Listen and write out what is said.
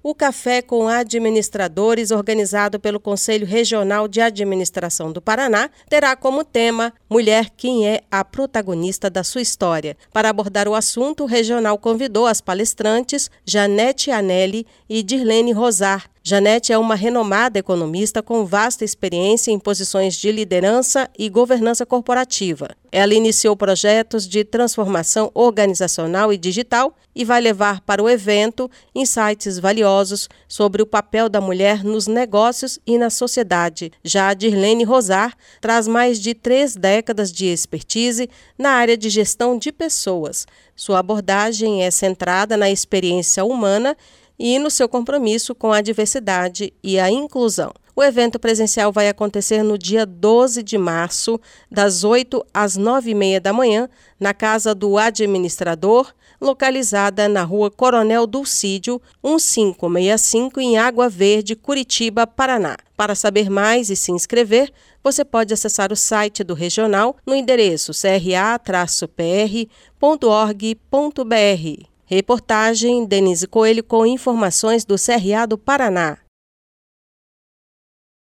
O Café com Administradores, organizado pelo Conselho Regional de Administração do Paraná, terá como tema Mulher quem é a protagonista da sua história. Para abordar o assunto, o regional convidou as palestrantes Janete Anelli e Dirlene Rosar, Janete é uma renomada economista com vasta experiência em posições de liderança e governança corporativa. Ela iniciou projetos de transformação organizacional e digital e vai levar para o evento insights valiosos sobre o papel da mulher nos negócios e na sociedade. Já a Dirlene Rosar traz mais de três décadas de expertise na área de gestão de pessoas. Sua abordagem é centrada na experiência humana e no seu compromisso com a diversidade e a inclusão. O evento presencial vai acontecer no dia 12 de março, das 8 às 9 e meia da manhã, na Casa do Administrador, localizada na rua Coronel Dulcídio, 1565, em Água Verde, Curitiba, Paraná. Para saber mais e se inscrever, você pode acessar o site do regional no endereço cra-pr.org.br. Reportagem Denise Coelho com informações do CRA do Paraná.